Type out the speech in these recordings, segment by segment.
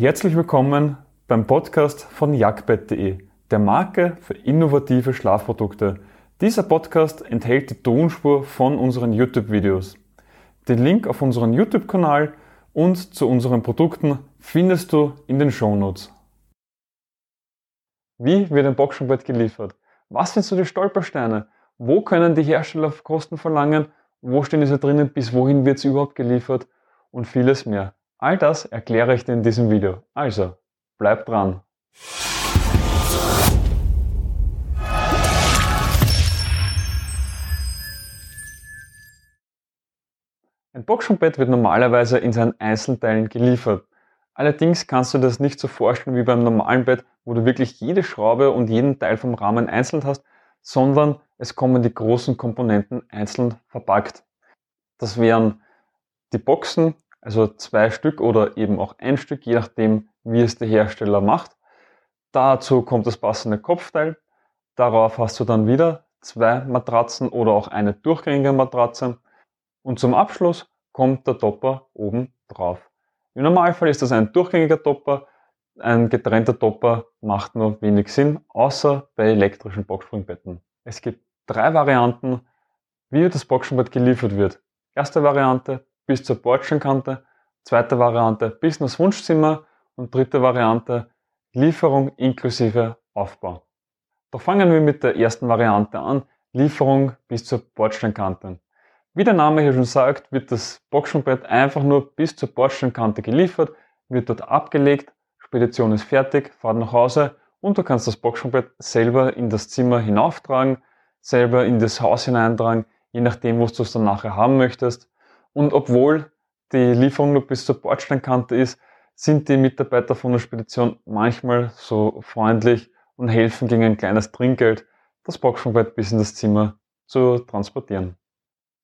Herzlich willkommen beim Podcast von jagdbett.de, der Marke für innovative Schlafprodukte. Dieser Podcast enthält die Tonspur von unseren YouTube-Videos. Den Link auf unseren YouTube-Kanal und zu unseren Produkten findest du in den Shownotes. Wie wird ein Boxenbett geliefert? Was sind so die Stolpersteine? Wo können die Hersteller Kosten verlangen? Wo stehen diese drinnen? Bis wohin wird es überhaupt geliefert? Und vieles mehr. All das erkläre ich dir in diesem Video. Also, bleib dran. Ein Boxenbett wird normalerweise in seinen Einzelteilen geliefert. Allerdings kannst du das nicht so vorstellen wie beim normalen Bett, wo du wirklich jede Schraube und jeden Teil vom Rahmen einzeln hast, sondern es kommen die großen Komponenten einzeln verpackt. Das wären die Boxen, also zwei Stück oder eben auch ein Stück, je nachdem, wie es der Hersteller macht. Dazu kommt das passende Kopfteil. Darauf hast du dann wieder zwei Matratzen oder auch eine durchgängige Matratze. Und zum Abschluss kommt der Topper oben drauf. Im Normalfall ist das ein durchgängiger Topper. Ein getrennter Topper macht nur wenig Sinn, außer bei elektrischen Boxspringbetten. Es gibt drei Varianten, wie das Boxspringbett geliefert wird. Erste Variante bis zur Bordsteinkante, zweite Variante bis ins Wunschzimmer und dritte Variante Lieferung inklusive Aufbau. Doch fangen wir mit der ersten Variante an, Lieferung bis zur Bordsteinkante. Wie der Name hier schon sagt, wird das Boxenbett einfach nur bis zur Bordsteinkante geliefert, wird dort abgelegt, Spedition ist fertig, fahrt nach Hause und du kannst das Boxenbett selber in das Zimmer hinauftragen, selber in das Haus hineintragen, je nachdem, was du es dann nachher haben möchtest. Und obwohl die Lieferung nur bis zur Bordsteinkante ist, sind die Mitarbeiter von der Spedition manchmal so freundlich und helfen gegen ein kleines Trinkgeld, das Boxenbett bis in das Zimmer zu transportieren.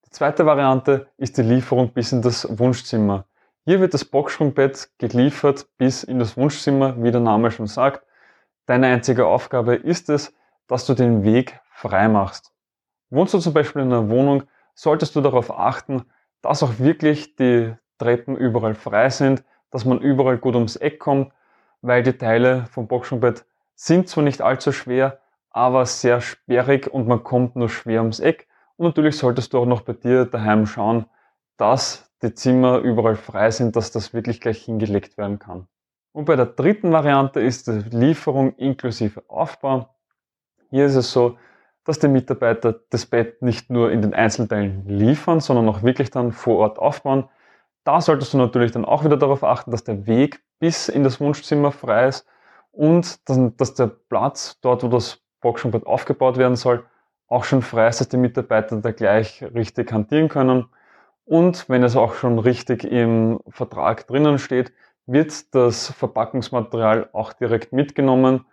Die zweite Variante ist die Lieferung bis in das Wunschzimmer. Hier wird das Boxsprungbett geliefert bis in das Wunschzimmer, wie der Name schon sagt. Deine einzige Aufgabe ist es, dass du den Weg frei machst. Wohnst du zum Beispiel in einer Wohnung, solltest du darauf achten, dass auch wirklich die Treppen überall frei sind, dass man überall gut ums Eck kommt, weil die Teile vom Boxenbett sind zwar nicht allzu schwer, aber sehr sperrig und man kommt nur schwer ums Eck. Und natürlich solltest du auch noch bei dir daheim schauen, dass die Zimmer überall frei sind, dass das wirklich gleich hingelegt werden kann. Und bei der dritten Variante ist die Lieferung inklusive Aufbau. Hier ist es so, dass die Mitarbeiter das Bett nicht nur in den Einzelteilen liefern, sondern auch wirklich dann vor Ort aufbauen. Da solltest du natürlich dann auch wieder darauf achten, dass der Weg bis in das Wunschzimmer frei ist und dass der Platz dort, wo das Boxenbett aufgebaut werden soll, auch schon frei ist, dass die Mitarbeiter da gleich richtig hantieren können. Und wenn es auch schon richtig im Vertrag drinnen steht, wird das Verpackungsmaterial auch direkt mitgenommen.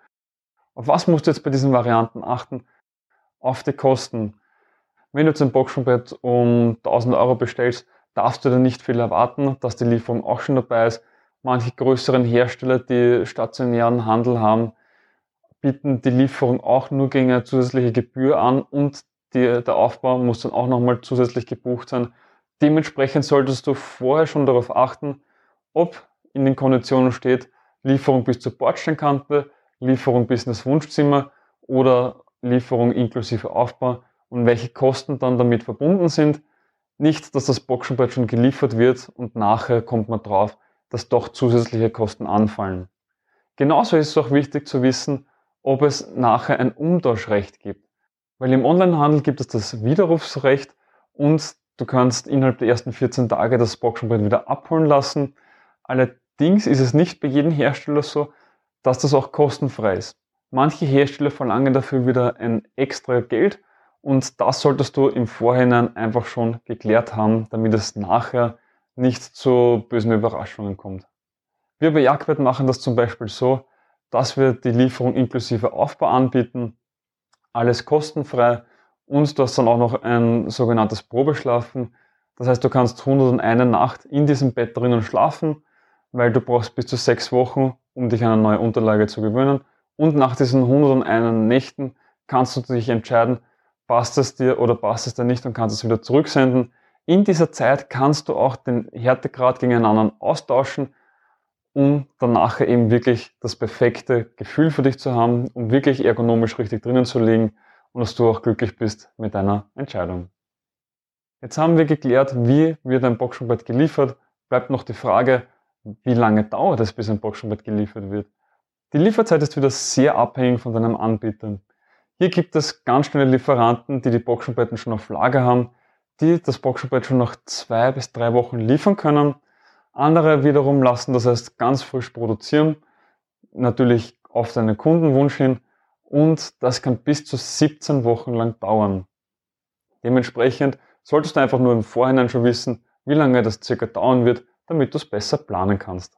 Auf was musst du jetzt bei diesen Varianten achten? Auf die Kosten. Wenn du jetzt ein Boxenbett um 1000 Euro bestellst, darfst du dann nicht viel erwarten, dass die Lieferung auch schon dabei ist. Manche größeren Hersteller, die stationären Handel haben, bieten die Lieferung auch nur gegen eine zusätzliche Gebühr an und die, der Aufbau muss dann auch nochmal zusätzlich gebucht sein. Dementsprechend solltest du vorher schon darauf achten, ob in den Konditionen steht Lieferung bis zur Bordsteinkante, Lieferung bis ins Wunschzimmer oder Lieferung inklusive Aufbau und welche Kosten dann damit verbunden sind. Nicht, dass das Boxenbrett schon geliefert wird und nachher kommt man drauf, dass doch zusätzliche Kosten anfallen. Genauso ist es auch wichtig zu wissen, ob es nachher ein Umtauschrecht gibt. Weil im Onlinehandel gibt es das Widerrufsrecht und du kannst innerhalb der ersten 14 Tage das Boxenbrett wieder abholen lassen. Allerdings ist es nicht bei jedem Hersteller so, dass das auch kostenfrei ist. Manche Hersteller verlangen dafür wieder ein extra Geld und das solltest du im Vorhinein einfach schon geklärt haben, damit es nachher nicht zu bösen Überraschungen kommt. Wir bei Jagdwert machen das zum Beispiel so, dass wir die Lieferung inklusive Aufbau anbieten, alles kostenfrei und du hast dann auch noch ein sogenanntes Probeschlafen. Das heißt, du kannst 101 Nacht in diesem Bett drinnen schlafen, weil du brauchst bis zu sechs Wochen, um dich an eine neue Unterlage zu gewöhnen. Und nach diesen 101 Nächten kannst du dich entscheiden, passt es dir oder passt es dir nicht und kannst es wieder zurücksenden. In dieser Zeit kannst du auch den Härtegrad gegen einen anderen austauschen um dann nachher eben wirklich das perfekte Gefühl für dich zu haben, um wirklich ergonomisch richtig drinnen zu liegen und dass du auch glücklich bist mit deiner Entscheidung. Jetzt haben wir geklärt, wie wird ein Boxsprungbett geliefert. Bleibt noch die Frage, wie lange dauert es, bis ein Boxsprungbett geliefert wird. Die Lieferzeit ist wieder sehr abhängig von deinem Anbieter. Hier gibt es ganz schnelle Lieferanten, die die Boxsprungbetten schon auf Lager haben, die das Boxsprungbett schon nach zwei bis drei Wochen liefern können andere wiederum lassen das heißt ganz frisch produzieren, natürlich auf deinen Kundenwunsch hin und das kann bis zu 17 Wochen lang dauern. Dementsprechend solltest du einfach nur im Vorhinein schon wissen, wie lange das circa dauern wird, damit du es besser planen kannst.